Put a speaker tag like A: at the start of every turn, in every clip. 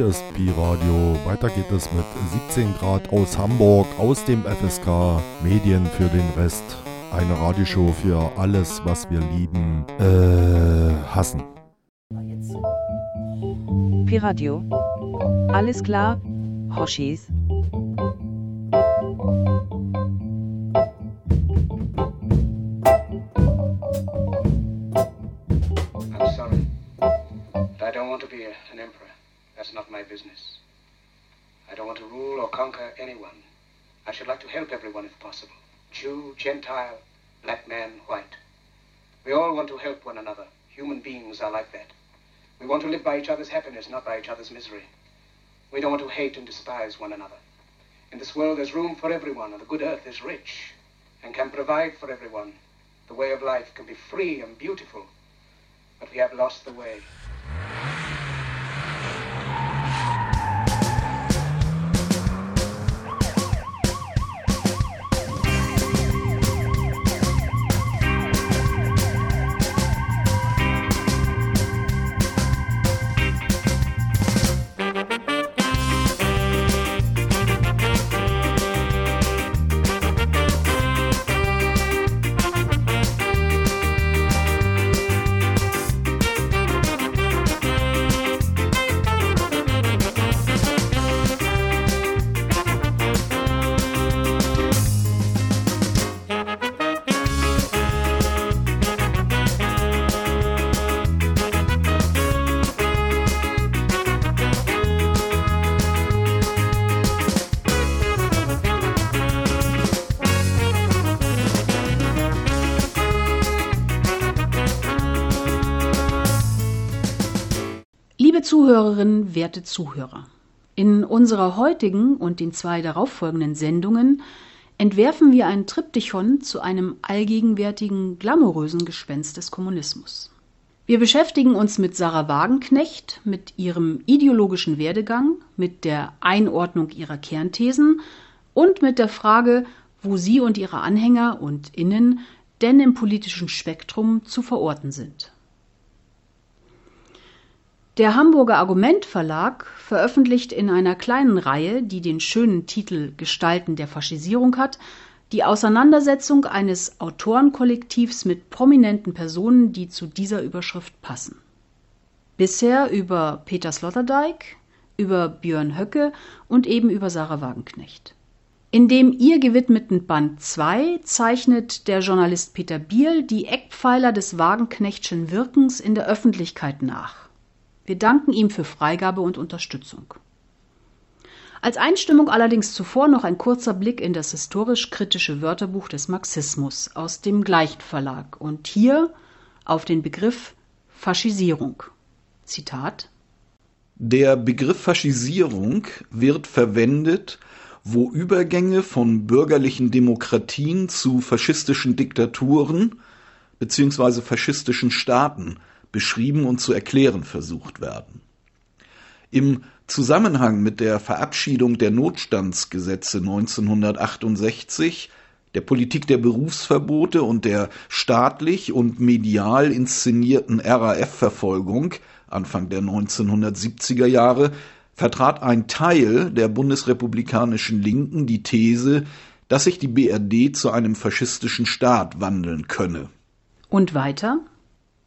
A: schon 10 Uhr. Hier ist Pi Radio. Weiter geht es mit 17 Grad aus Hamburg, aus dem FSK. Medien für den Rest. Eine Radioshow für alles, was wir lieben, äh, hassen.
B: Pi Radio. Alles klar, Hoshis.
C: Other's happiness, not by each other's misery. We don't want to hate and despise one another. In this world, there's room for everyone, and the good earth is rich and can provide for everyone. The way of life can be free and beautiful, but we have lost the way.
D: Zuhörerinnen, werte Zuhörer. In unserer heutigen und den zwei darauffolgenden Sendungen entwerfen wir ein Triptychon zu einem allgegenwärtigen, glamourösen Gespenst des Kommunismus. Wir beschäftigen uns mit Sarah Wagenknecht, mit ihrem ideologischen Werdegang, mit der Einordnung ihrer Kernthesen und mit der Frage, wo sie und ihre Anhänger und Innen denn im politischen Spektrum zu verorten sind. Der Hamburger Argument Verlag veröffentlicht in einer kleinen Reihe, die den schönen Titel Gestalten der Faschisierung hat, die Auseinandersetzung eines Autorenkollektivs mit prominenten Personen, die zu dieser Überschrift passen. Bisher über Peter Sloterdijk, über Björn Höcke und eben über Sarah Wagenknecht. In dem ihr gewidmeten Band 2 zeichnet der Journalist Peter Biel die Eckpfeiler des Wagenknechtschen Wirkens in der Öffentlichkeit nach. Wir danken ihm für Freigabe und Unterstützung. Als Einstimmung allerdings zuvor noch ein kurzer Blick in das historisch-kritische Wörterbuch des Marxismus aus dem gleichen Verlag und hier auf den Begriff Faschisierung. Zitat
E: Der Begriff Faschisierung wird verwendet, wo Übergänge von bürgerlichen Demokratien zu faschistischen Diktaturen bzw. faschistischen Staaten beschrieben und zu erklären versucht werden. Im Zusammenhang mit der Verabschiedung der Notstandsgesetze 1968, der Politik der Berufsverbote und der staatlich und medial inszenierten RAF-Verfolgung Anfang der 1970er Jahre vertrat ein Teil der bundesrepublikanischen Linken die These, dass sich die BRD zu einem faschistischen Staat wandeln könne.
D: Und weiter?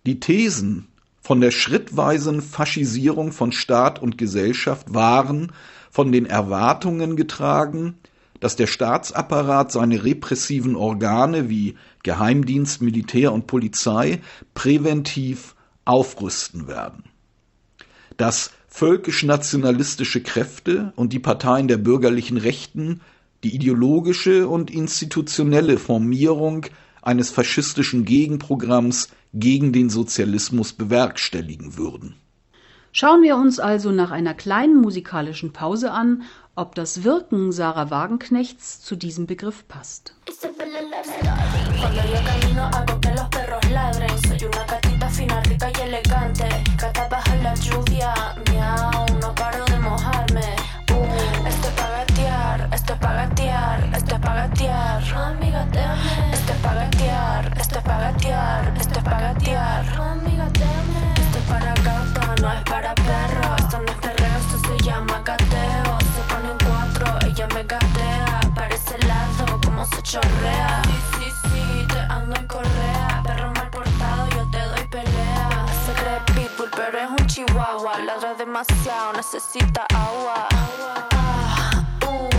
E: Die Thesen von der schrittweisen Faschisierung von Staat und Gesellschaft waren von den Erwartungen getragen, dass der Staatsapparat seine repressiven Organe wie Geheimdienst, Militär und Polizei präventiv aufrüsten werden. Dass völkisch-nationalistische Kräfte und die Parteien der bürgerlichen Rechten die ideologische und institutionelle Formierung eines faschistischen Gegenprogramms gegen den Sozialismus bewerkstelligen würden.
D: Schauen wir uns also nach einer kleinen musikalischen Pause an, ob das Wirken Sarah Wagenknechts zu diesem Begriff passt.
F: Esto chorrea. Sí, sí, sí, te ando en correa. Perro mal portado, yo te doy pelea. Se cree pitbull, pero es un chihuahua. Ladra demasiado, necesita agua. Ah, uh,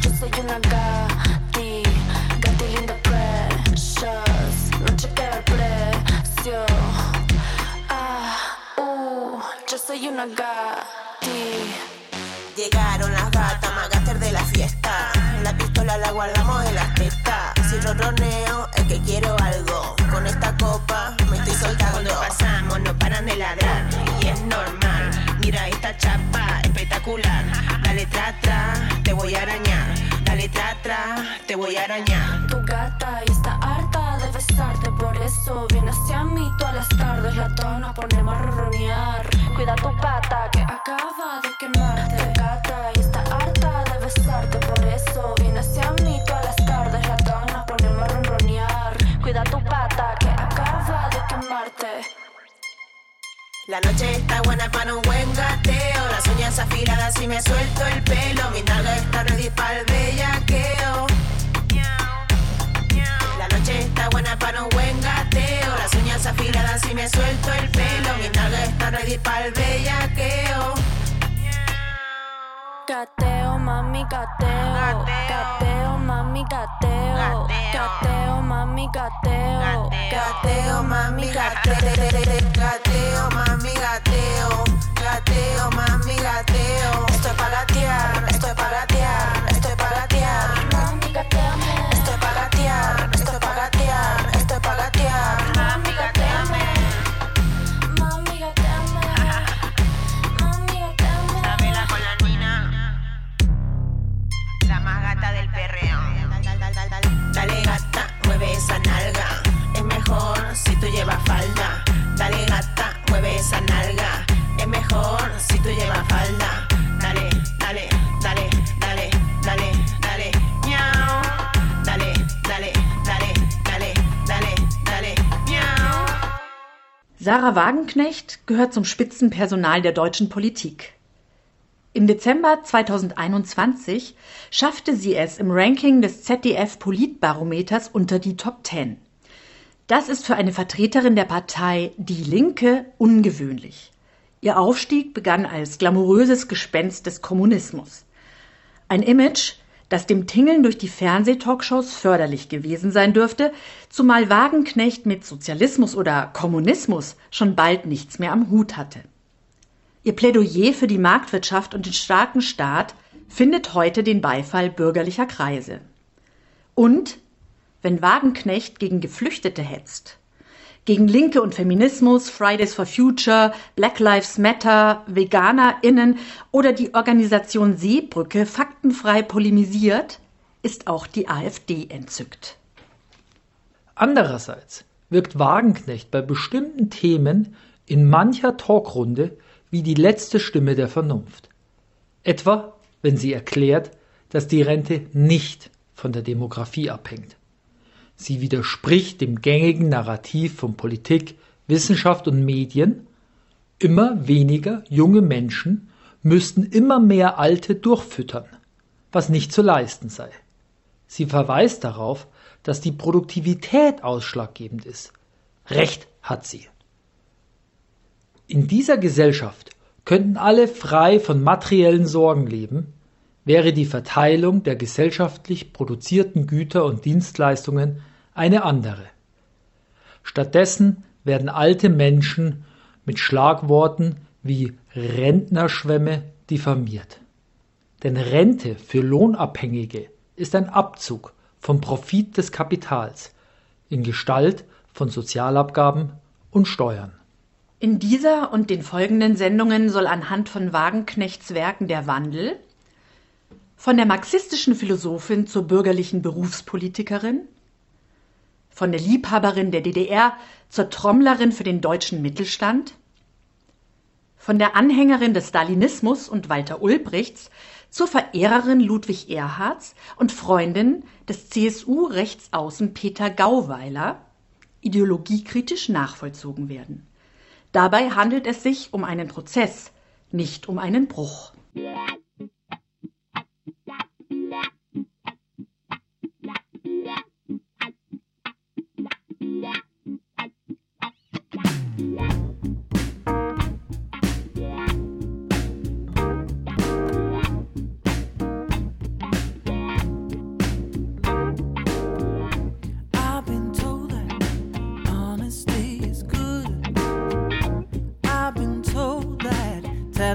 F: yo soy una gati, gati linda precious. No chequeo el precio. Ah, uh, yo soy una gati.
G: Llegaron las gatas, magaster de la fiesta. La pistola la guardamos Si ronroneo es que quiero algo. Con esta copa me estoy soltando. Cuando pasamos no paran de ladrar y es normal. Mira esta chapa espectacular. Dale tra tra, te voy a arañar. Dale tra tra, te voy a arañar.
F: Tu gata y está harta de besarte, por eso viene hacia mí todas las tardes. La nos ponemos a ronronear. Cuida tu pata que acaba de quemarte. Tu gata y está harta de besarte, por eso viene hacia mí La
G: noche está buena para un buen gateo. Las uñas afiladas y me suelto el pelo. Mi nalga está ready para el bellaqueo. La noche está buena para un buen gateo. Las uñas afiladas y me suelto el pelo. Mi nalga está ready para el bellaqueo.
F: Gateo, mami, gateo. Gateo, mami, gateo. Gateo, mami, gateo.
G: Gateo, mami, gateo. Gateo, mami, gateo. Gateo, mami, gateo. Estoy pa' gatear, estoy pa' gatear, tú llevas falda. Dale gata, mueve esa nalga. Es mejor si tú llevas falda. Dale, dale, dale, dale, dale, dale. Miau. Dale, dale, dale, dale, dale, dale. Miau.
H: Sarah Wagenknecht gehört zum Spitzenpersonal der deutschen Politik. Im Dezember 2021 schaffte sie es im Ranking des ZDF Politbarometers unter die Top 10. Das ist für eine Vertreterin der Partei Die Linke ungewöhnlich. Ihr Aufstieg begann als glamouröses Gespenst des Kommunismus. Ein Image, das dem Tingeln durch die Fernsehtalkshows förderlich gewesen sein dürfte, zumal Wagenknecht mit Sozialismus oder Kommunismus schon bald nichts mehr am Hut hatte. Ihr Plädoyer für die Marktwirtschaft und den starken Staat findet heute den Beifall bürgerlicher Kreise. Und wenn Wagenknecht gegen Geflüchtete hetzt, gegen Linke und Feminismus, Fridays for Future, Black Lives Matter, VeganerInnen oder die Organisation Seebrücke faktenfrei polemisiert, ist auch die AfD entzückt.
I: Andererseits wirkt Wagenknecht bei bestimmten Themen in mancher Talkrunde wie die letzte Stimme der Vernunft. Etwa, wenn sie erklärt, dass die Rente nicht von der Demografie abhängt. Sie widerspricht dem gängigen Narrativ von Politik, Wissenschaft und Medien, immer weniger junge Menschen müssten immer mehr Alte durchfüttern, was nicht zu leisten sei. Sie verweist darauf, dass die Produktivität ausschlaggebend ist. Recht hat sie. In dieser Gesellschaft könnten alle frei von materiellen Sorgen leben, wäre die Verteilung der gesellschaftlich produzierten Güter und Dienstleistungen eine andere. Stattdessen werden alte Menschen mit Schlagworten wie Rentnerschwemme diffamiert. Denn Rente für Lohnabhängige ist ein Abzug vom Profit des Kapitals in Gestalt von Sozialabgaben und Steuern.
H: In dieser und den folgenden Sendungen soll anhand von Wagenknechts Werken der Wandel von der marxistischen Philosophin zur bürgerlichen Berufspolitikerin, von der Liebhaberin der DDR zur Trommlerin für den deutschen Mittelstand, von der Anhängerin des Stalinismus und Walter Ulbrichts zur Verehrerin Ludwig Erhards und Freundin des CSU-Rechtsaußen Peter Gauweiler ideologiekritisch nachvollzogen werden. Dabei handelt es sich um einen Prozess, nicht um einen Bruch.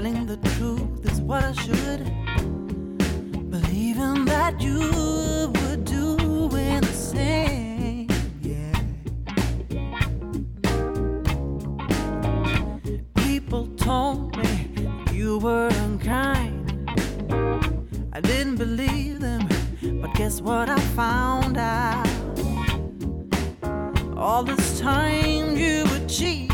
J: Telling the truth is what I should. Believing that you would do the same. Yeah. People told me you were unkind. I didn't believe them, but guess what I found out? All this time you were cheating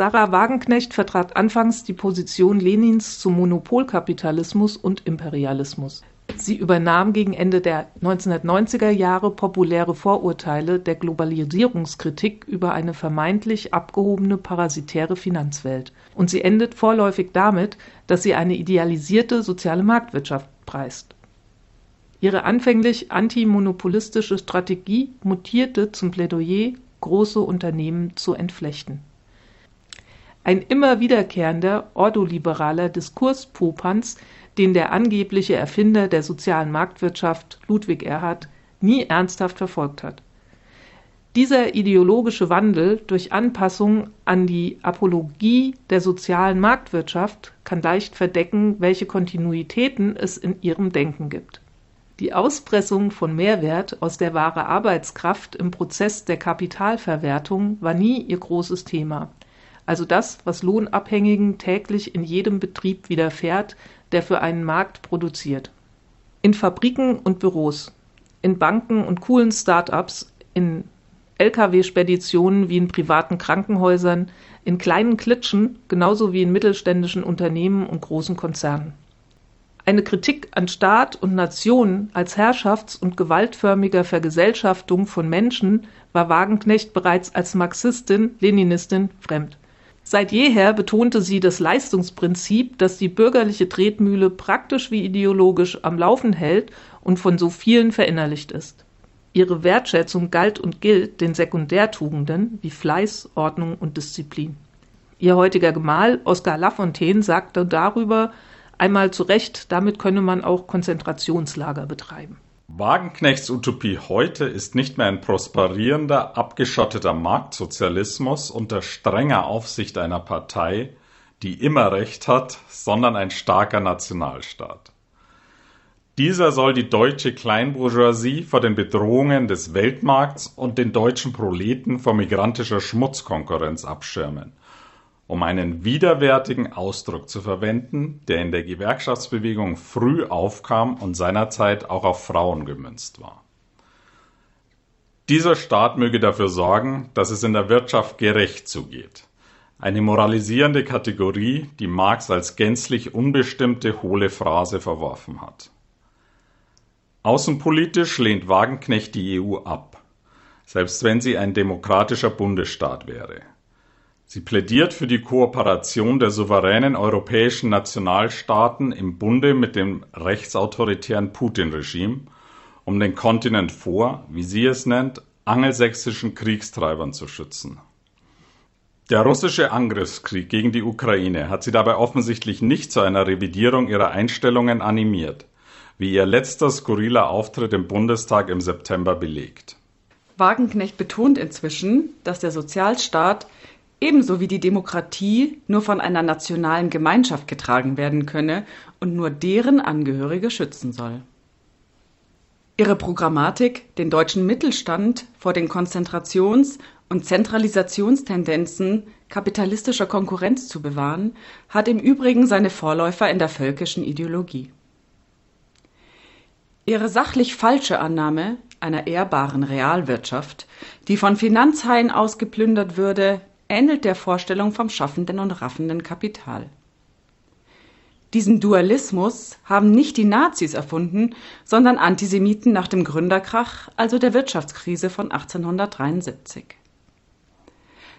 K: Sarah Wagenknecht vertrat anfangs die Position Lenins zum Monopolkapitalismus und Imperialismus. Sie übernahm gegen Ende der 1990er Jahre populäre Vorurteile der Globalisierungskritik über eine vermeintlich abgehobene parasitäre Finanzwelt. Und sie endet vorläufig damit, dass sie eine idealisierte soziale Marktwirtschaft preist. Ihre anfänglich antimonopolistische Strategie mutierte zum Plädoyer, große Unternehmen zu entflechten. Ein immer wiederkehrender ordoliberaler Diskurspopanz, den der angebliche Erfinder der sozialen Marktwirtschaft Ludwig Erhard nie ernsthaft verfolgt hat. Dieser ideologische Wandel durch Anpassung an die Apologie der sozialen Marktwirtschaft kann leicht verdecken, welche Kontinuitäten es in ihrem Denken gibt. Die Auspressung von Mehrwert aus der wahre Arbeitskraft im Prozess der Kapitalverwertung war nie ihr großes Thema also das, was Lohnabhängigen täglich in jedem Betrieb widerfährt, der für einen Markt produziert. In Fabriken und Büros, in Banken und coolen Start-ups, in Lkw-Speditionen wie in privaten Krankenhäusern, in kleinen Klitschen genauso wie in mittelständischen Unternehmen und großen Konzernen. Eine Kritik an Staat und Nation als herrschafts- und gewaltförmiger Vergesellschaftung von Menschen war Wagenknecht bereits als Marxistin, Leninistin fremd. Seit jeher betonte sie das Leistungsprinzip, das die bürgerliche Tretmühle praktisch wie ideologisch am Laufen hält und von so vielen verinnerlicht ist. Ihre Wertschätzung galt und gilt den Sekundärtugenden wie Fleiß, Ordnung und Disziplin. Ihr heutiger Gemahl Oskar Lafontaine sagte darüber einmal zu Recht, damit könne man auch Konzentrationslager betreiben.
L: Wagenknechts Utopie heute ist nicht mehr ein prosperierender, abgeschotteter Marktsozialismus unter strenger Aufsicht einer Partei, die immer Recht hat, sondern ein starker Nationalstaat. Dieser soll die deutsche Kleinbourgeoisie vor den Bedrohungen des Weltmarkts und den deutschen Proleten vor migrantischer Schmutzkonkurrenz abschirmen um einen widerwärtigen Ausdruck zu verwenden, der in der Gewerkschaftsbewegung früh aufkam und seinerzeit auch auf Frauen gemünzt war. Dieser Staat möge dafür sorgen, dass es in der Wirtschaft gerecht zugeht. Eine moralisierende Kategorie, die Marx als gänzlich unbestimmte hohle Phrase verworfen hat. Außenpolitisch lehnt Wagenknecht die EU ab, selbst wenn sie ein demokratischer Bundesstaat wäre. Sie plädiert für die Kooperation der souveränen europäischen Nationalstaaten im Bunde mit dem rechtsautoritären Putin-Regime, um den Kontinent vor, wie sie es nennt, angelsächsischen Kriegstreibern zu schützen. Der russische Angriffskrieg gegen die Ukraine hat sie dabei offensichtlich nicht zu einer Revidierung ihrer Einstellungen animiert, wie ihr letzter skurriler Auftritt im Bundestag im September belegt.
M: Wagenknecht betont inzwischen, dass der Sozialstaat ebenso wie die Demokratie nur von einer nationalen Gemeinschaft getragen werden könne und nur deren Angehörige schützen soll. Ihre Programmatik, den deutschen Mittelstand vor den Konzentrations- und Zentralisationstendenzen kapitalistischer Konkurrenz zu bewahren, hat im Übrigen seine Vorläufer in der völkischen Ideologie. Ihre sachlich falsche Annahme einer ehrbaren Realwirtschaft, die von Finanzhaien ausgeplündert würde, ähnelt der Vorstellung vom schaffenden und raffenden Kapital. Diesen Dualismus haben nicht die Nazis erfunden, sondern Antisemiten nach dem Gründerkrach, also der Wirtschaftskrise von 1873.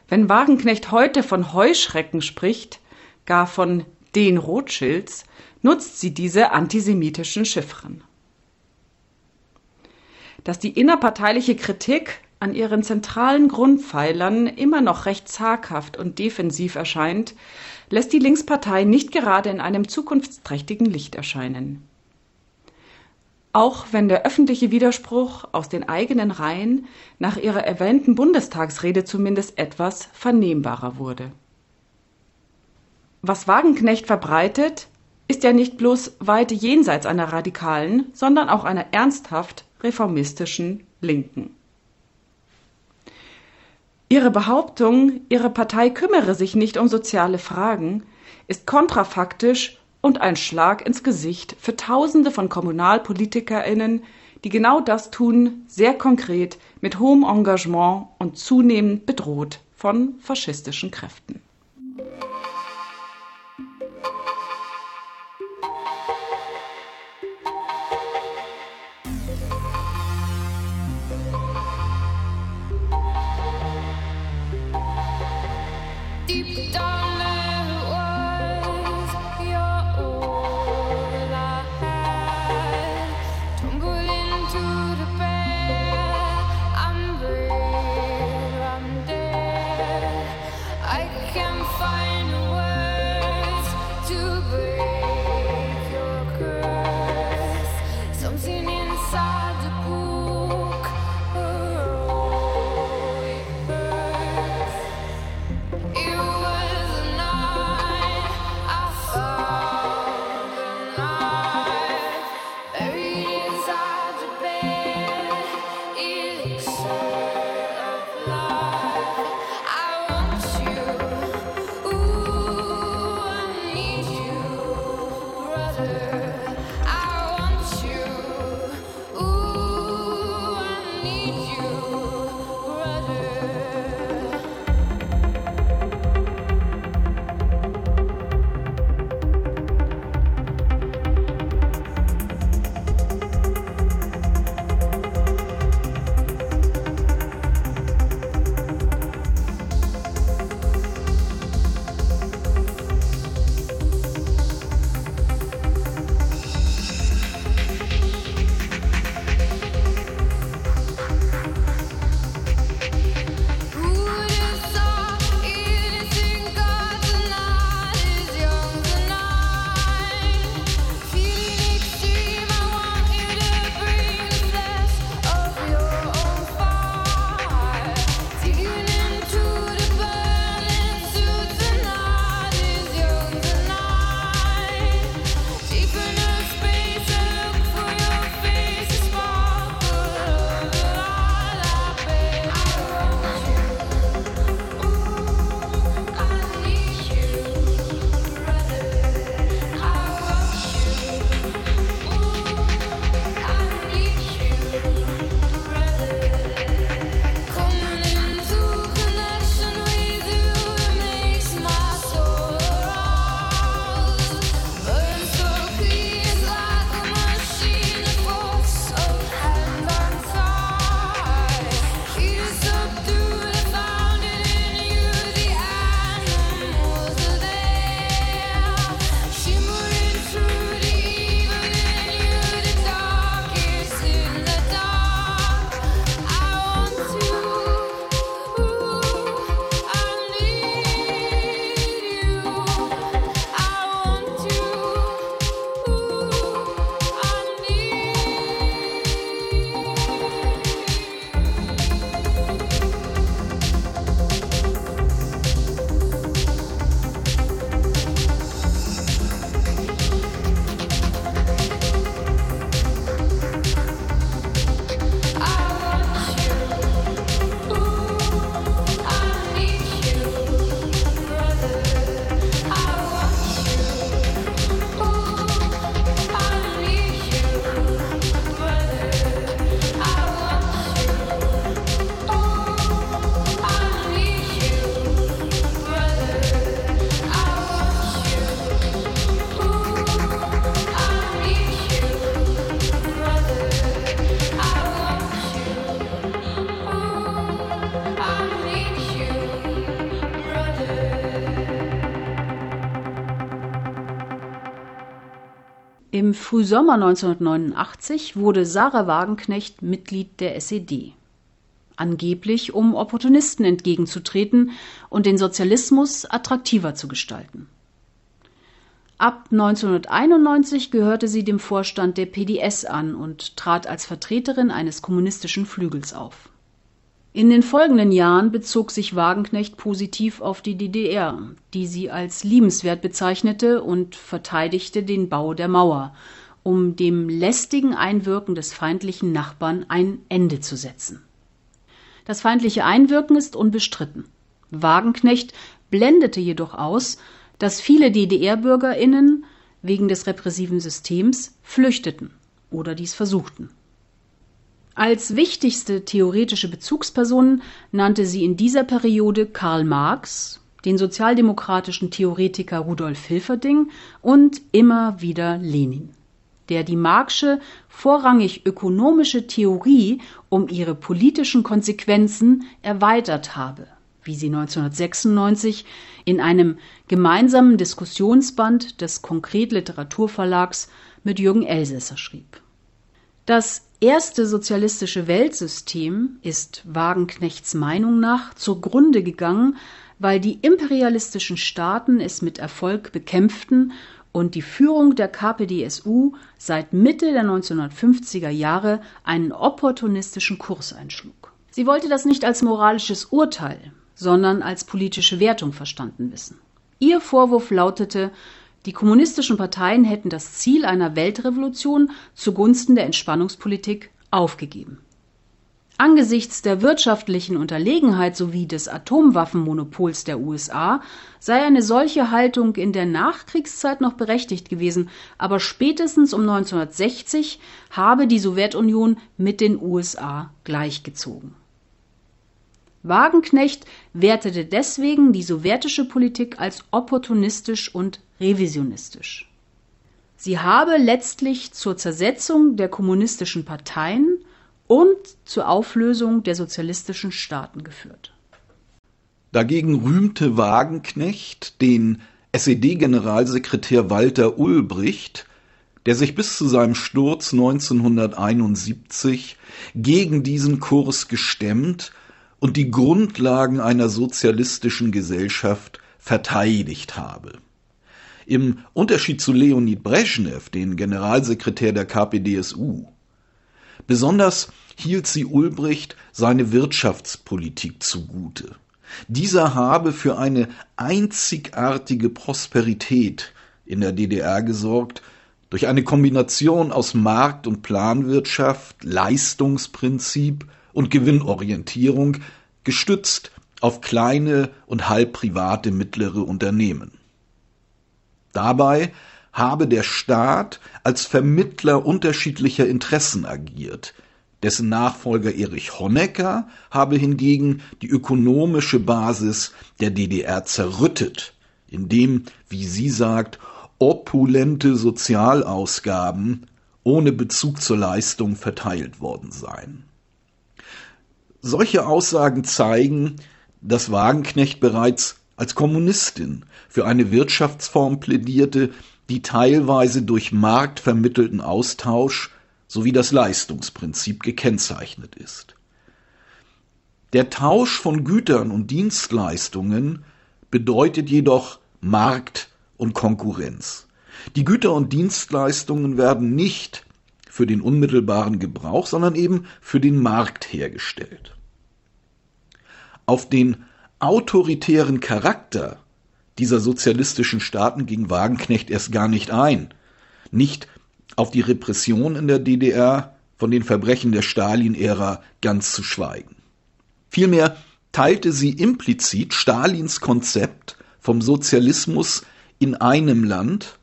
M: Wenn Wagenknecht heute von Heuschrecken spricht, gar von den Rothschilds, nutzt sie diese antisemitischen Chiffren. Dass die innerparteiliche Kritik an ihren zentralen Grundpfeilern immer noch recht zaghaft und defensiv erscheint, lässt die Linkspartei nicht gerade in einem zukunftsträchtigen Licht erscheinen. Auch wenn der öffentliche Widerspruch aus den eigenen Reihen nach ihrer erwähnten Bundestagsrede zumindest etwas vernehmbarer wurde. Was Wagenknecht verbreitet, ist ja nicht bloß weit jenseits einer radikalen, sondern auch einer ernsthaft reformistischen Linken. Ihre Behauptung, ihre Partei kümmere sich nicht um soziale Fragen, ist kontrafaktisch und ein Schlag ins Gesicht für Tausende von Kommunalpolitikerinnen, die genau das tun, sehr konkret, mit hohem Engagement und zunehmend bedroht von faschistischen Kräften.
D: Frühsommer 1989 wurde Sarah Wagenknecht Mitglied der SED. Angeblich, um Opportunisten entgegenzutreten und den Sozialismus attraktiver zu gestalten. Ab 1991 gehörte sie dem Vorstand der PDS an und trat als Vertreterin eines kommunistischen Flügels auf. In den folgenden Jahren bezog sich Wagenknecht positiv auf die DDR, die sie als liebenswert bezeichnete und verteidigte den Bau der Mauer, um dem lästigen Einwirken des feindlichen Nachbarn ein Ende zu setzen. Das feindliche Einwirken ist unbestritten. Wagenknecht blendete jedoch aus, dass viele DDR-Bürgerinnen wegen des repressiven Systems flüchteten oder dies versuchten als wichtigste theoretische Bezugspersonen nannte sie in dieser Periode Karl Marx, den sozialdemokratischen Theoretiker Rudolf Hilferding und immer wieder Lenin, der die Marxsche vorrangig ökonomische Theorie um ihre politischen Konsequenzen erweitert habe, wie sie 1996 in einem gemeinsamen Diskussionsband des Konkret Literaturverlags mit Jürgen Elsässer schrieb. Das erste sozialistische Weltsystem ist Wagenknechts Meinung nach zugrunde gegangen, weil die imperialistischen Staaten es mit Erfolg bekämpften und die Führung der KPDSU seit Mitte der 1950er Jahre einen opportunistischen Kurs einschlug. Sie wollte das nicht als moralisches Urteil, sondern als politische Wertung verstanden wissen. Ihr Vorwurf lautete, die kommunistischen Parteien hätten das Ziel einer Weltrevolution zugunsten der Entspannungspolitik aufgegeben. Angesichts der wirtschaftlichen Unterlegenheit sowie des Atomwaffenmonopols der USA sei eine solche Haltung in der Nachkriegszeit noch berechtigt gewesen, aber spätestens um 1960 habe die Sowjetunion mit den USA gleichgezogen. Wagenknecht wertete deswegen die sowjetische Politik als opportunistisch und revisionistisch. Sie habe letztlich zur Zersetzung der kommunistischen Parteien und zur Auflösung der sozialistischen Staaten geführt.
E: Dagegen rühmte Wagenknecht den SED-Generalsekretär Walter Ulbricht, der sich bis zu seinem Sturz 1971 gegen diesen Kurs gestemmt und die Grundlagen einer sozialistischen Gesellschaft verteidigt habe. Im Unterschied zu Leonid Brezhnev, den Generalsekretär der KPDSU. Besonders hielt sie Ulbricht seine Wirtschaftspolitik zugute. Dieser habe für eine einzigartige Prosperität in der DDR gesorgt, durch eine Kombination aus Markt- und Planwirtschaft, Leistungsprinzip und Gewinnorientierung, gestützt auf kleine und halb private mittlere Unternehmen. Dabei habe der Staat als Vermittler unterschiedlicher Interessen agiert. Dessen Nachfolger Erich Honecker habe hingegen die ökonomische Basis der DDR zerrüttet, indem, wie sie sagt, opulente Sozialausgaben ohne Bezug zur Leistung verteilt worden seien. Solche Aussagen zeigen, dass Wagenknecht bereits als Kommunistin für eine Wirtschaftsform plädierte, die teilweise durch marktvermittelten Austausch sowie das Leistungsprinzip gekennzeichnet ist. Der Tausch von Gütern und Dienstleistungen bedeutet jedoch Markt und Konkurrenz. Die Güter und Dienstleistungen werden nicht für den unmittelbaren Gebrauch, sondern eben für den Markt hergestellt. Auf den autoritären Charakter dieser sozialistischen Staaten ging Wagenknecht erst gar nicht ein. Nicht auf die Repression in der DDR, von den Verbrechen der Stalin-Ära ganz zu schweigen. Vielmehr teilte sie implizit Stalins Konzept vom Sozialismus in einem Land,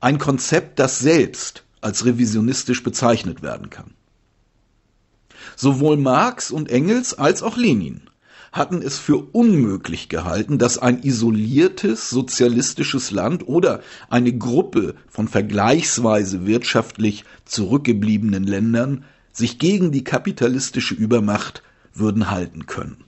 E: ein Konzept, das selbst als revisionistisch bezeichnet werden kann. Sowohl Marx und Engels als auch Lenin hatten es für unmöglich gehalten, dass ein isoliertes sozialistisches Land oder eine Gruppe von vergleichsweise wirtschaftlich zurückgebliebenen Ländern sich gegen die kapitalistische Übermacht würden halten können.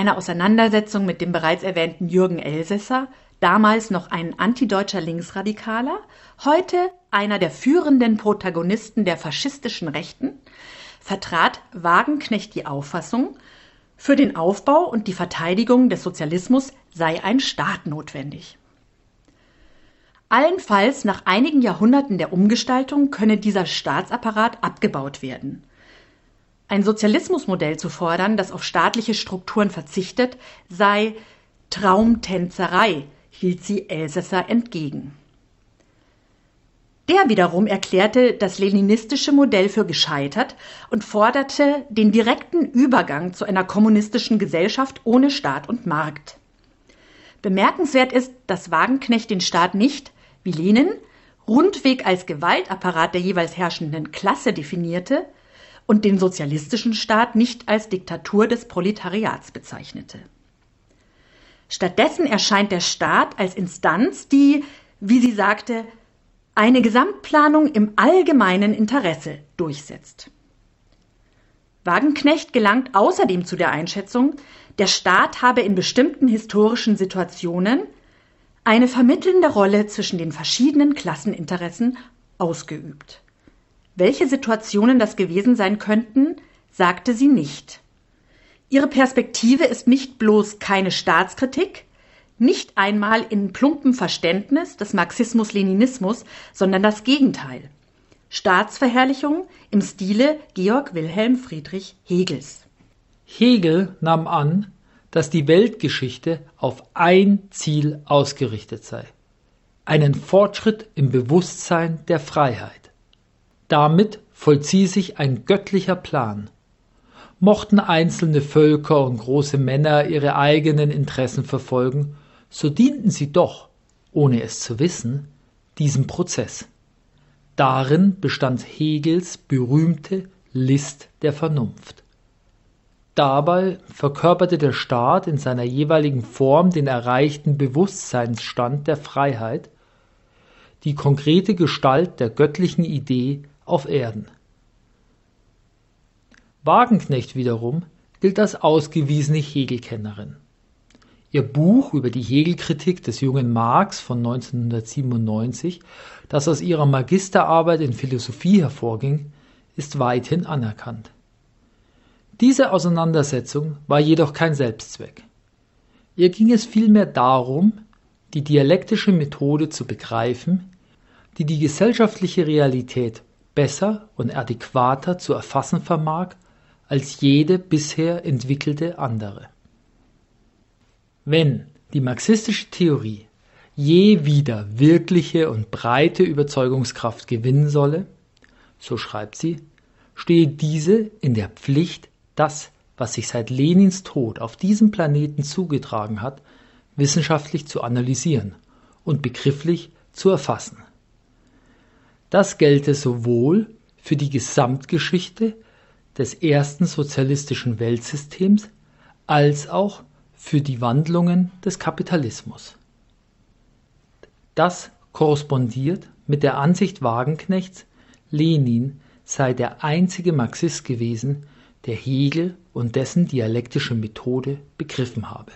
H: einer Auseinandersetzung mit dem bereits erwähnten Jürgen Elsässer, damals noch ein antideutscher Linksradikaler, heute einer der führenden Protagonisten der faschistischen Rechten, vertrat Wagenknecht die Auffassung, für den Aufbau und die Verteidigung des Sozialismus sei ein Staat notwendig. Allenfalls nach einigen Jahrhunderten der Umgestaltung könne dieser Staatsapparat abgebaut werden. Ein Sozialismusmodell zu fordern, das auf staatliche Strukturen verzichtet, sei Traumtänzerei, hielt sie Elsässer entgegen. Der wiederum erklärte das leninistische Modell für gescheitert und forderte den direkten Übergang zu einer kommunistischen Gesellschaft ohne Staat und Markt. Bemerkenswert ist, dass Wagenknecht den Staat nicht, wie Lenin, rundweg als Gewaltapparat der jeweils herrschenden Klasse definierte, und den sozialistischen Staat nicht als Diktatur des Proletariats bezeichnete. Stattdessen erscheint der Staat als Instanz, die, wie sie sagte, eine Gesamtplanung im allgemeinen Interesse durchsetzt. Wagenknecht gelangt außerdem zu der Einschätzung, der Staat habe in bestimmten historischen Situationen eine vermittelnde Rolle zwischen den verschiedenen Klasseninteressen ausgeübt. Welche Situationen das gewesen sein könnten, sagte sie nicht. Ihre Perspektive ist nicht bloß keine Staatskritik, nicht einmal in plumpem Verständnis des Marxismus-Leninismus, sondern das Gegenteil. Staatsverherrlichung im Stile Georg Wilhelm Friedrich Hegels.
I: Hegel nahm an, dass die Weltgeschichte auf ein Ziel ausgerichtet sei, einen Fortschritt im Bewusstsein der Freiheit. Damit vollziehe sich ein göttlicher Plan. Mochten einzelne Völker und große Männer ihre eigenen Interessen verfolgen, so dienten sie doch, ohne es zu wissen, diesem Prozess. Darin bestand Hegels berühmte List der Vernunft. Dabei verkörperte der Staat in seiner jeweiligen Form den erreichten Bewusstseinsstand der Freiheit, die konkrete Gestalt der göttlichen Idee auf Erden. Wagenknecht wiederum gilt als ausgewiesene Hegelkennerin. Ihr Buch über die Hegelkritik des jungen Marx von 1997, das aus ihrer Magisterarbeit in Philosophie hervorging, ist weithin anerkannt. Diese Auseinandersetzung war jedoch kein Selbstzweck. Ihr ging es vielmehr darum, die dialektische Methode zu begreifen, die die gesellschaftliche Realität besser und adäquater zu erfassen vermag als jede bisher entwickelte andere. Wenn die marxistische Theorie je wieder wirkliche und breite Überzeugungskraft gewinnen solle, so schreibt sie, stehe diese in der Pflicht, das, was sich seit Lenins Tod auf diesem Planeten zugetragen hat, wissenschaftlich zu analysieren und begrifflich zu erfassen. Das gelte sowohl für die Gesamtgeschichte des ersten sozialistischen Weltsystems als auch für die Wandlungen des Kapitalismus. Das korrespondiert mit der Ansicht Wagenknechts, Lenin sei der einzige Marxist gewesen, der Hegel und dessen dialektische Methode begriffen habe.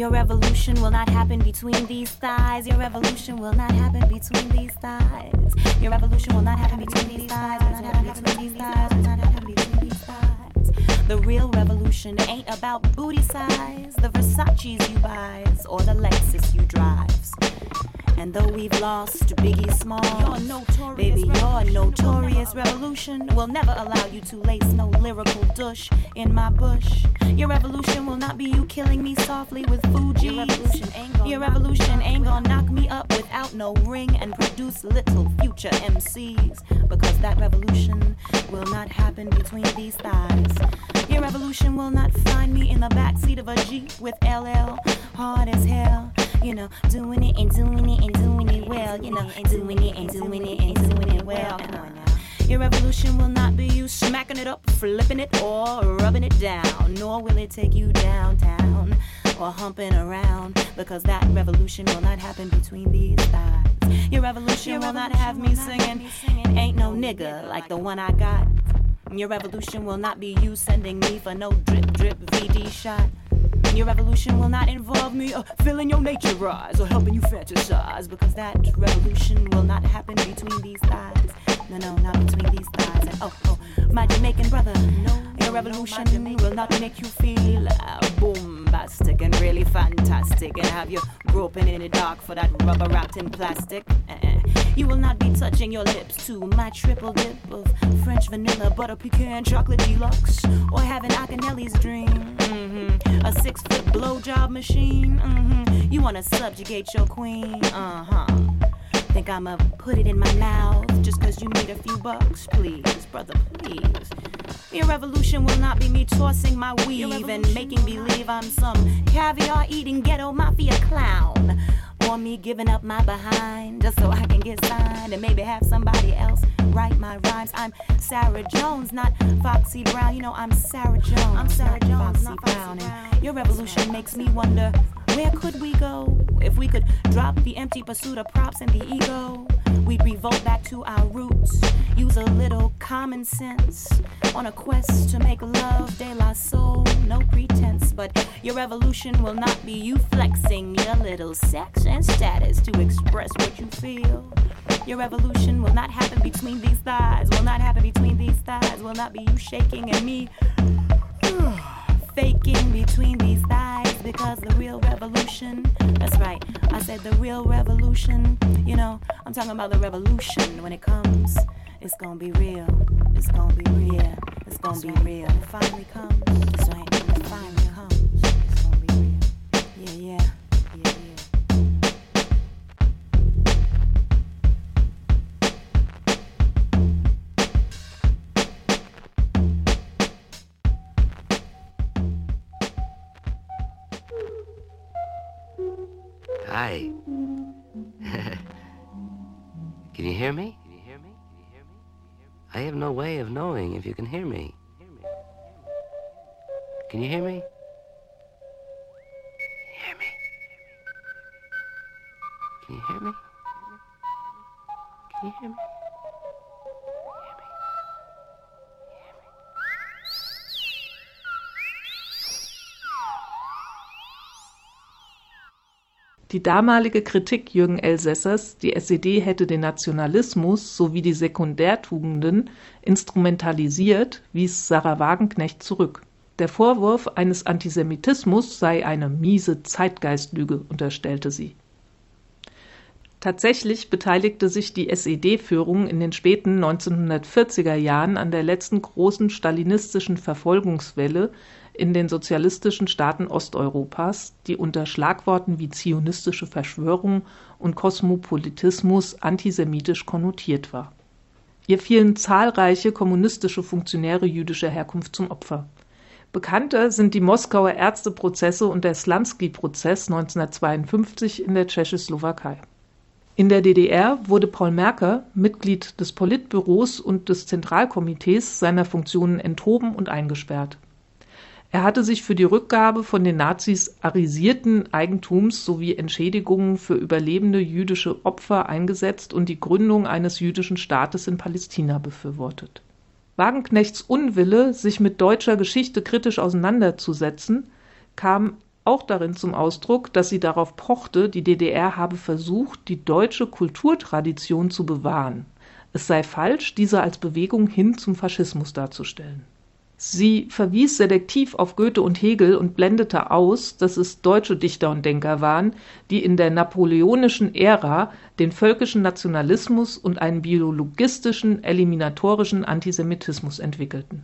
N: Your revolution will not happen between these thighs. Your revolution will not happen between these thighs. Your revolution will not happen between these thighs. Will not happen between these thighs. Will not happen between these thighs. The real revolution ain't about booty size, the Versace's you buys, or the Lexus you drives. And though we've lost Biggie Smalls, baby, your notorious revolution will never allow you to lace no lyrical douche in my bush. Your revolution will not be you killing me softly with Fuji. Your revolution ain't gonna, Your revolution ain't gonna knock me up without no ring and produce little future MCs. Because that revolution will not happen between these thighs. Your revolution will not find me in the backseat of a Jeep with LL hard as hell. You know, doing it and doing it and doing it well. You know, and doing it and doing it and doing it well. Come on now. Your revolution will not be you smacking it up, flipping it, or rubbing it down. Nor will it take you downtown or humping around. Because that revolution will not happen between these thighs. Your revolution will not have me singing, Ain't no nigga like the one I got. Your revolution will not be you sending me for no drip drip VD shot. Your revolution will not involve me uh, filling your nature eyes or helping you fantasize because that revolution will not happen between these thighs. No, no, not between these thighs. And oh, oh, my Jamaican brother, no, your revolution will not make you feel uh, bombastic and really fantastic and have you groping in the dark for that rubber wrapped in plastic. Uh-uh. You will not be touching your lips to my triple dip of French vanilla, butter pecan, chocolate deluxe, or having Akinelli's dream. Mm-hmm. A six foot blowjob machine. Mm-hmm. You wanna subjugate your queen? Uh huh. Think I'ma put it in my mouth just cause you need a few bucks? Please, brother, please. Your revolution will not be me tossing my weave and making believe I'm some caviar eating ghetto mafia clown. Or me giving up my behind just so I can get signed and maybe have somebody else write my rhymes. I'm Sarah Jones, not Foxy Brown. You know, I'm Sarah Jones. I'm Sarah Jones, Foxy, not Foxy Brown. Brown. And your revolution makes me wonder Where could we go if we could drop the empty pursuit of props and the ego? We'd revolt back to our roots, use a little common sense on a quest to make love de la soul. No pretense, but your revolution will not be you flexing your little sex and status to express what you feel. Your revolution will not happen between these thighs, will not happen between these thighs, will not be you shaking and me faking between these thighs because the real revolution, that's right, I said the real revolution, you know, I'm talking about the revolution when it comes. It's gonna be real. It's gonna be real. It's gonna be real. It finally comes.
O: Hi. can you hear me? I have no way of knowing if you can hear me. Can you hear me? Hear me? Can you hear me? Can you hear me?
K: Die damalige Kritik Jürgen Elsässers, die SED hätte den Nationalismus sowie die Sekundärtugenden instrumentalisiert, wies Sarah Wagenknecht zurück. Der Vorwurf eines Antisemitismus sei eine miese Zeitgeistlüge, unterstellte sie. Tatsächlich beteiligte sich die SED-Führung in den späten 1940er Jahren an der letzten großen stalinistischen Verfolgungswelle in den sozialistischen Staaten Osteuropas, die unter Schlagworten wie zionistische Verschwörung und Kosmopolitismus antisemitisch konnotiert war. Ihr fielen zahlreiche kommunistische Funktionäre jüdischer Herkunft zum Opfer. Bekannter sind die Moskauer Ärzteprozesse und der Slansky-Prozess 1952 in der Tschechoslowakei. In der DDR wurde Paul Merker, Mitglied des Politbüros und des Zentralkomitees, seiner Funktionen enthoben und eingesperrt. Er hatte sich für die Rückgabe von den Nazis arisierten Eigentums sowie Entschädigungen für überlebende jüdische Opfer eingesetzt und die Gründung eines jüdischen Staates in Palästina befürwortet. Wagenknechts Unwille, sich mit deutscher Geschichte kritisch auseinanderzusetzen, kam auch darin zum Ausdruck, dass sie darauf pochte, die DDR habe versucht, die deutsche Kulturtradition zu bewahren. Es sei falsch, diese als Bewegung hin zum Faschismus darzustellen. Sie verwies selektiv auf Goethe und Hegel und blendete aus, dass es deutsche Dichter und Denker waren, die in der napoleonischen Ära den völkischen Nationalismus und einen biologistischen, eliminatorischen Antisemitismus entwickelten.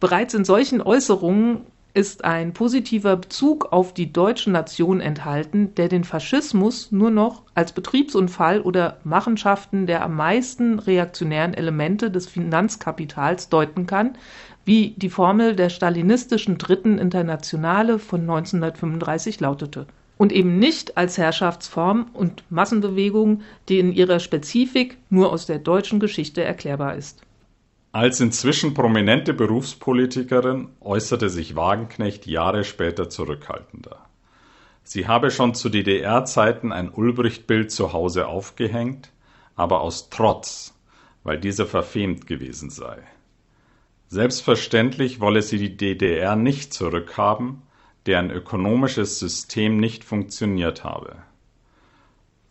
K: Bereits in solchen Äußerungen ist ein positiver Bezug auf die deutsche Nation enthalten, der den Faschismus nur noch als Betriebsunfall oder Machenschaften der am meisten reaktionären Elemente des Finanzkapitals deuten kann, wie die Formel der stalinistischen Dritten Internationale von 1935 lautete, und eben nicht als Herrschaftsform und Massenbewegung, die in ihrer Spezifik nur aus der deutschen Geschichte erklärbar ist.
L: Als inzwischen prominente Berufspolitikerin äußerte sich Wagenknecht Jahre später zurückhaltender. Sie habe schon zu DDR-Zeiten ein Ulbricht-Bild zu Hause aufgehängt, aber aus Trotz, weil dieser verfemt gewesen sei. Selbstverständlich wolle sie die DDR nicht zurückhaben, deren ökonomisches System nicht funktioniert habe.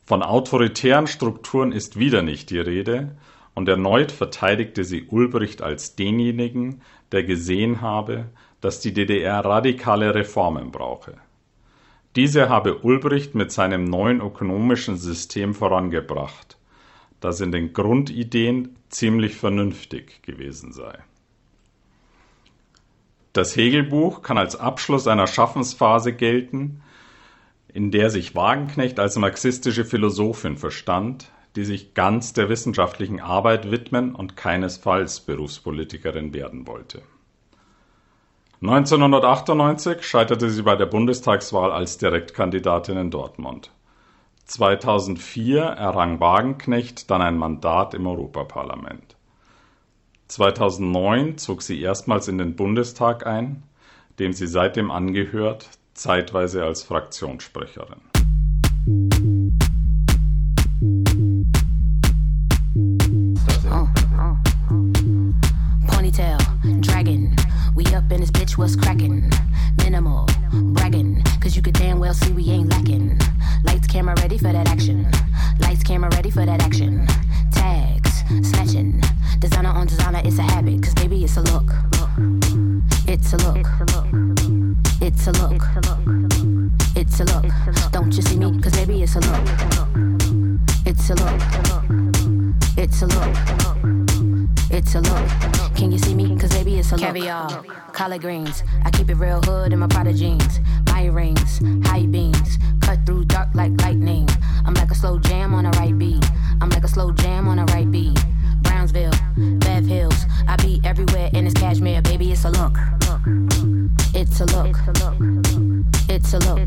L: Von autoritären Strukturen ist wieder nicht die Rede, und erneut verteidigte sie Ulbricht als denjenigen, der gesehen habe, dass die DDR radikale Reformen brauche. Diese habe Ulbricht mit seinem neuen ökonomischen System vorangebracht, das in den Grundideen ziemlich vernünftig gewesen sei. Das Hegelbuch kann als Abschluss einer Schaffensphase gelten, in der sich Wagenknecht als marxistische Philosophin verstand, die sich ganz der wissenschaftlichen Arbeit widmen und keinesfalls Berufspolitikerin werden wollte. 1998 scheiterte sie bei der Bundestagswahl als Direktkandidatin in Dortmund. 2004 errang Wagenknecht dann ein Mandat im Europaparlament. 2009 zog sie erstmals in den Bundestag ein, dem sie seitdem angehört, zeitweise als Fraktionssprecherin.
P: Ponytail, dragon. We up in this bitch, what's cracking? Minimal, bragging. Cause you could damn well see we ain't lacking. Lights, camera ready for that action. Lights, camera ready for that action. Tags, snatching. Designer on designer, it's a habit. Cause baby, it's a look. It's a look. It's a look. It's a look. Don't you see me? Cause baby, it's a look. It's a look. It's a look. It's a look. Can you see me? Cause baby, it's a look. Caviar, collard greens. I keep it real hood in my Prada jeans. My rings, high beams. Cut through dark like lightning. I'm like a slow jam on a right beat. I'm like a slow jam on a right beat. Brownsville, Bev Hills. I be everywhere in this cashmere. Baby, it's a look. It's a look. It's a look.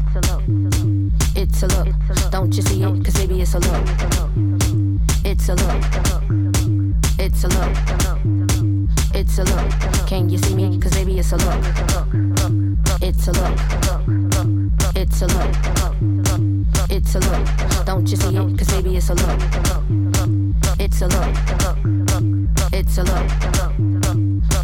P: It's a look. Don't you see it? Cause baby, it's a look. It's a look. It's a look. It's a look. Can you see me? Cause baby, it's a look. It's a look. It's a look. It's a look. Don't you see it? Cause baby, it's a look. It's a look. It's a look.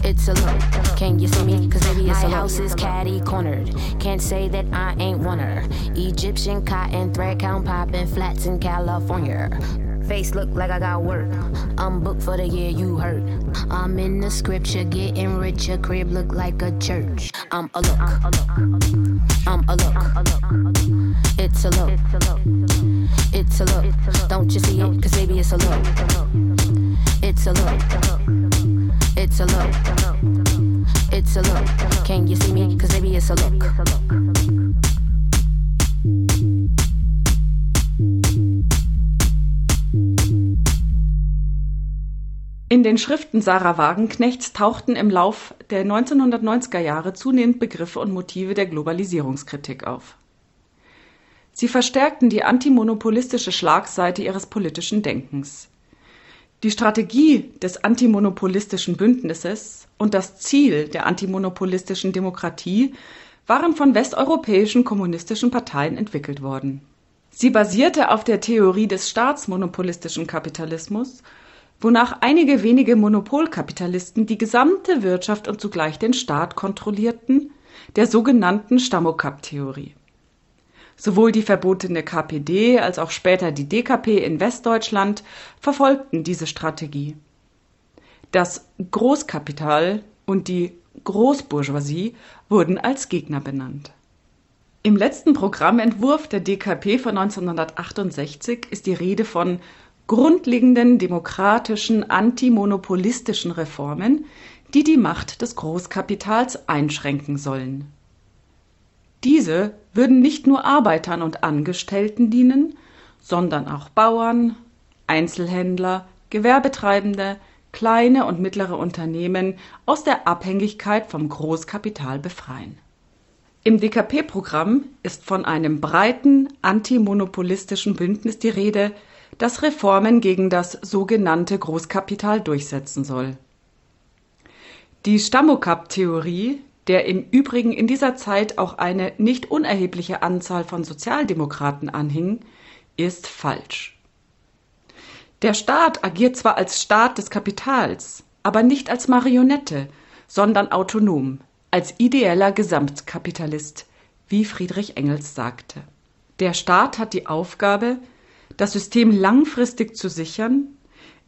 P: It's a look. Can you see me? Cause baby, it's a look. My house is caddy cornered. Can't say that I ain't one her. Egyptian cotton thread count popping flats in California. Face look like I got work. I'm booked for the year you heard. I'm in the scripture, getting rich. Your crib look like a church. I'm a look. I'm a look. It's a look. It's a look. Don't you see it? Cause baby, it's a look. It's a look. It's a look. It's a look. Can you see me? Cause baby, it's a look.
M: In den Schriften Sarah Wagenknechts tauchten im Lauf der 1990er Jahre zunehmend Begriffe und Motive der Globalisierungskritik auf. Sie verstärkten die antimonopolistische Schlagseite ihres politischen Denkens. Die Strategie des antimonopolistischen Bündnisses und das Ziel der antimonopolistischen Demokratie waren von westeuropäischen kommunistischen Parteien entwickelt worden. Sie basierte auf der Theorie des staatsmonopolistischen Kapitalismus wonach einige wenige Monopolkapitalisten die gesamte Wirtschaft und zugleich den Staat kontrollierten, der sogenannten Stammokap-Theorie. Sowohl die verbotene KPD als auch später die DKP in Westdeutschland verfolgten diese Strategie. Das Großkapital und die Großbourgeoisie wurden als Gegner benannt. Im letzten Programmentwurf der DKP von 1968 ist die Rede von grundlegenden demokratischen antimonopolistischen Reformen, die die Macht des Großkapitals einschränken sollen. Diese würden nicht nur Arbeitern und Angestellten dienen, sondern auch Bauern, Einzelhändler, Gewerbetreibende, kleine und mittlere Unternehmen aus der Abhängigkeit vom Großkapital befreien. Im DKP-Programm ist von einem breiten antimonopolistischen Bündnis die Rede, das Reformen gegen das sogenannte Großkapital durchsetzen soll. Die Stammokap-Theorie, der im Übrigen in dieser Zeit auch eine nicht unerhebliche Anzahl von Sozialdemokraten anhing, ist falsch. Der Staat agiert zwar als Staat des Kapitals, aber nicht als Marionette, sondern autonom, als ideeller Gesamtkapitalist, wie Friedrich Engels sagte. Der Staat hat die Aufgabe, das System langfristig zu sichern,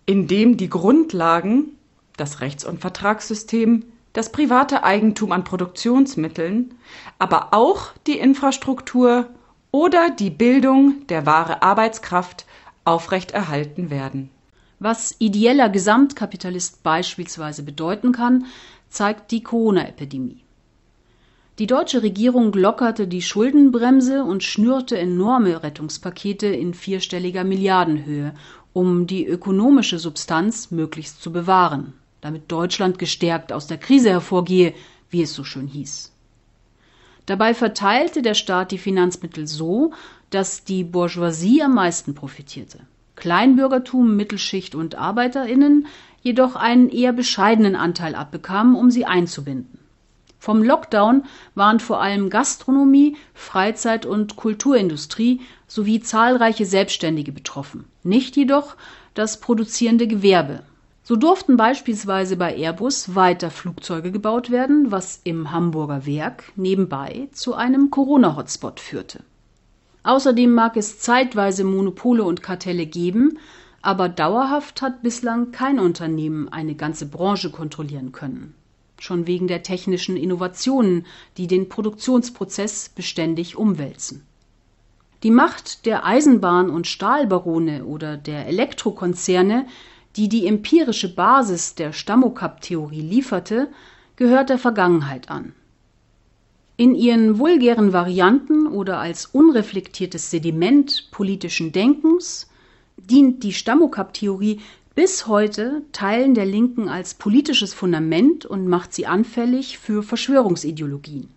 M: indem die Grundlagen, das Rechts- und Vertragssystem, das private Eigentum an Produktionsmitteln, aber auch die Infrastruktur oder die Bildung der wahre Arbeitskraft aufrechterhalten werden.
D: Was ideeller Gesamtkapitalist beispielsweise bedeuten kann, zeigt die Corona-Epidemie. Die deutsche Regierung lockerte die Schuldenbremse und schnürte enorme Rettungspakete in vierstelliger Milliardenhöhe, um die ökonomische Substanz möglichst zu bewahren, damit Deutschland gestärkt aus der Krise hervorgehe, wie es so schön hieß. Dabei verteilte der Staat die Finanzmittel so, dass die Bourgeoisie am meisten profitierte. Kleinbürgertum, Mittelschicht und Arbeiterinnen jedoch einen eher bescheidenen Anteil abbekamen, um sie einzubinden. Vom Lockdown waren vor allem Gastronomie, Freizeit- und Kulturindustrie sowie zahlreiche Selbstständige betroffen, nicht jedoch das produzierende Gewerbe. So durften beispielsweise bei Airbus weiter Flugzeuge gebaut werden, was im Hamburger Werk nebenbei zu einem Corona-Hotspot führte. Außerdem mag es zeitweise Monopole und Kartelle geben, aber dauerhaft hat bislang kein Unternehmen eine ganze Branche kontrollieren können. Schon wegen der technischen Innovationen, die den Produktionsprozess beständig umwälzen. Die Macht der Eisenbahn- und Stahlbarone oder der Elektrokonzerne, die die empirische Basis der Stammokap-Theorie lieferte, gehört der Vergangenheit an. In ihren vulgären Varianten oder als unreflektiertes Sediment politischen Denkens dient die Stammokap-Theorie bis heute Teilen der Linken als politisches Fundament und macht sie anfällig für Verschwörungsideologien.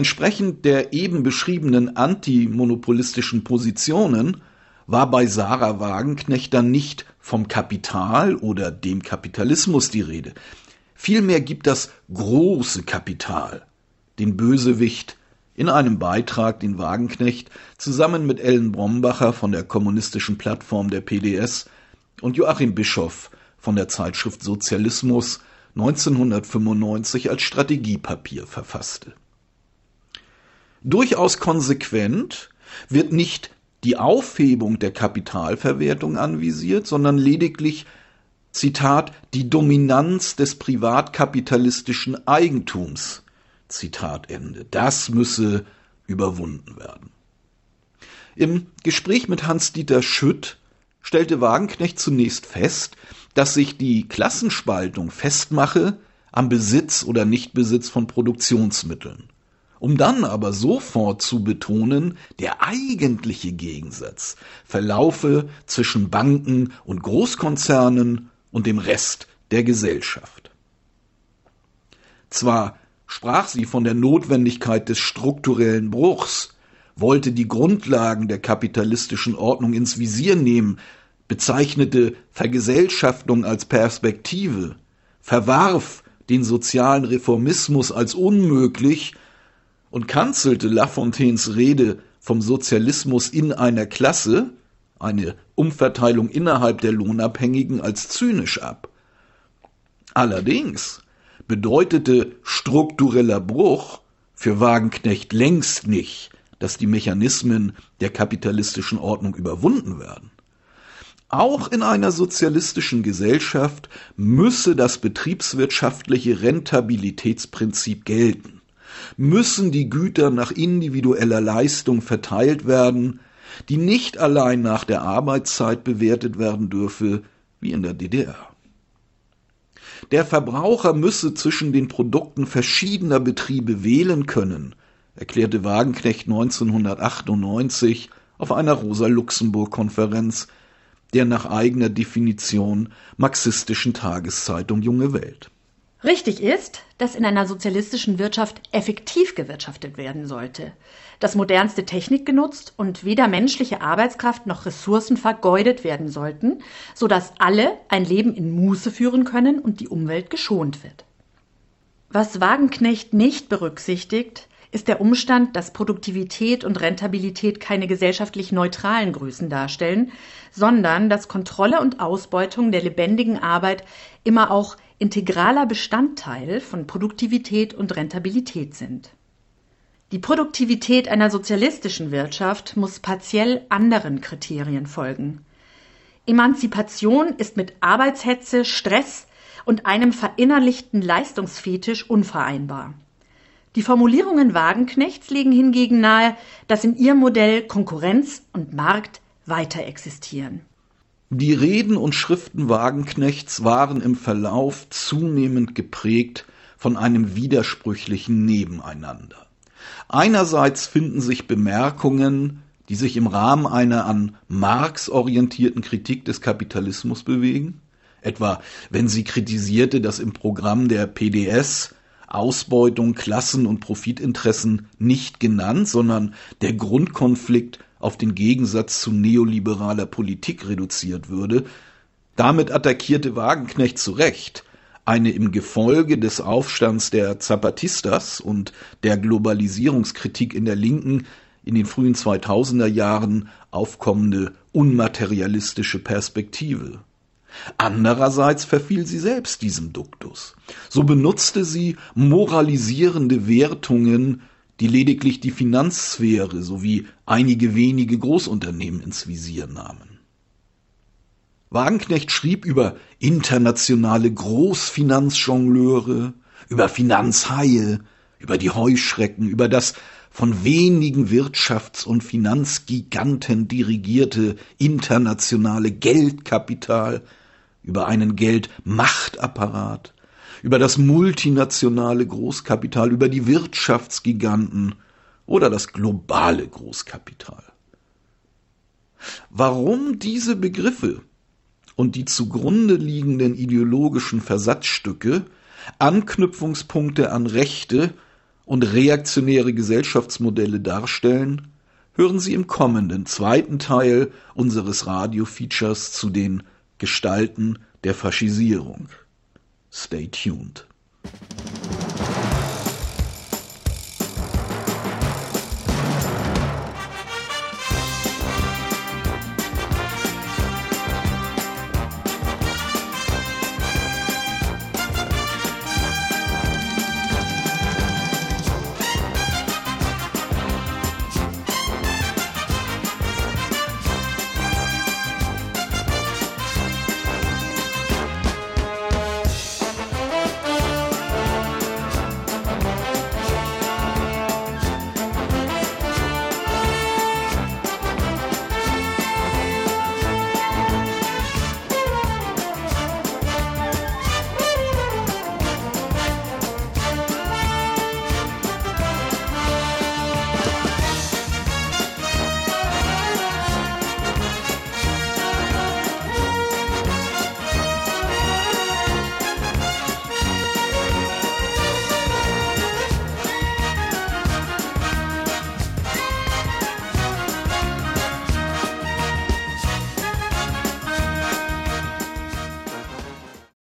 E: Entsprechend der eben beschriebenen antimonopolistischen Positionen war bei Sarah Wagenknecht dann nicht vom Kapital oder dem Kapitalismus die Rede. Vielmehr gibt das große Kapital den Bösewicht in einem Beitrag, den Wagenknecht zusammen mit Ellen Brombacher von der kommunistischen Plattform der PDS und Joachim Bischoff von der Zeitschrift Sozialismus 1995 als Strategiepapier verfasste. Durchaus konsequent wird nicht die Aufhebung der Kapitalverwertung anvisiert, sondern lediglich Zitat die Dominanz des privatkapitalistischen Eigentums Zitat Ende. Das müsse überwunden werden. Im Gespräch mit Hans-Dieter Schütt stellte Wagenknecht zunächst fest, dass sich die Klassenspaltung festmache am Besitz oder Nichtbesitz von Produktionsmitteln, um dann aber sofort zu betonen, der eigentliche Gegensatz verlaufe zwischen Banken und Großkonzernen und dem Rest der Gesellschaft. Zwar sprach sie von der Notwendigkeit des strukturellen Bruchs, wollte die Grundlagen der kapitalistischen Ordnung ins Visier nehmen, bezeichnete Vergesellschaftung als Perspektive, verwarf den sozialen Reformismus als unmöglich und kanzelte Lafontaines Rede vom Sozialismus in einer Klasse, eine Umverteilung innerhalb der Lohnabhängigen, als zynisch ab. Allerdings bedeutete struktureller Bruch für Wagenknecht längst nicht, dass die Mechanismen der kapitalistischen Ordnung überwunden werden. Auch in einer sozialistischen Gesellschaft müsse das betriebswirtschaftliche Rentabilitätsprinzip gelten, müssen die Güter nach individueller Leistung verteilt werden, die nicht allein nach der Arbeitszeit bewertet werden dürfe, wie in der DDR. Der Verbraucher müsse zwischen den Produkten verschiedener Betriebe wählen können, erklärte Wagenknecht 1998 auf einer Rosa-Luxemburg-Konferenz der nach eigener Definition marxistischen Tageszeitung Junge Welt.
H: Richtig ist, dass in einer sozialistischen Wirtschaft effektiv gewirtschaftet werden sollte, dass modernste Technik genutzt und weder menschliche Arbeitskraft noch Ressourcen vergeudet werden sollten, so dass alle ein Leben in Muße führen können und die Umwelt geschont wird. Was Wagenknecht nicht berücksichtigt, ist der Umstand, dass Produktivität und Rentabilität keine gesellschaftlich neutralen Größen darstellen, sondern dass Kontrolle und Ausbeutung der lebendigen Arbeit immer auch integraler Bestandteil von Produktivität und Rentabilität sind. Die Produktivität einer sozialistischen Wirtschaft muss partiell anderen Kriterien folgen. Emanzipation ist mit Arbeitshetze, Stress und einem verinnerlichten Leistungsfetisch unvereinbar. Die Formulierungen Wagenknechts legen hingegen nahe, dass in ihrem Modell Konkurrenz und Markt weiter existieren.
E: Die Reden und Schriften Wagenknechts waren im Verlauf zunehmend geprägt von einem widersprüchlichen Nebeneinander. Einerseits finden sich Bemerkungen, die sich im Rahmen einer an Marx orientierten Kritik des Kapitalismus bewegen, etwa wenn sie kritisierte, dass im Programm der PDS Ausbeutung, Klassen und Profitinteressen nicht genannt, sondern der Grundkonflikt auf den Gegensatz zu neoliberaler Politik reduziert würde. Damit attackierte Wagenknecht zu Recht eine im Gefolge des Aufstands der Zapatistas und der Globalisierungskritik in der Linken in den frühen 2000er Jahren aufkommende unmaterialistische Perspektive. Andererseits verfiel sie selbst diesem Duktus. So benutzte sie moralisierende Wertungen die lediglich die Finanzsphäre sowie einige wenige Großunternehmen ins Visier nahmen. Wagenknecht schrieb über internationale Großfinanzjongleure, über Finanzhaie, über die Heuschrecken, über das von wenigen Wirtschafts- und Finanzgiganten dirigierte internationale Geldkapital, über einen Geldmachtapparat, über das multinationale Großkapital, über die Wirtschaftsgiganten oder das globale Großkapital. Warum diese Begriffe und die zugrunde liegenden ideologischen Versatzstücke Anknüpfungspunkte an rechte und reaktionäre Gesellschaftsmodelle darstellen, hören Sie im kommenden zweiten Teil unseres Radio-Features zu den Gestalten der Faschisierung. Stay tuned.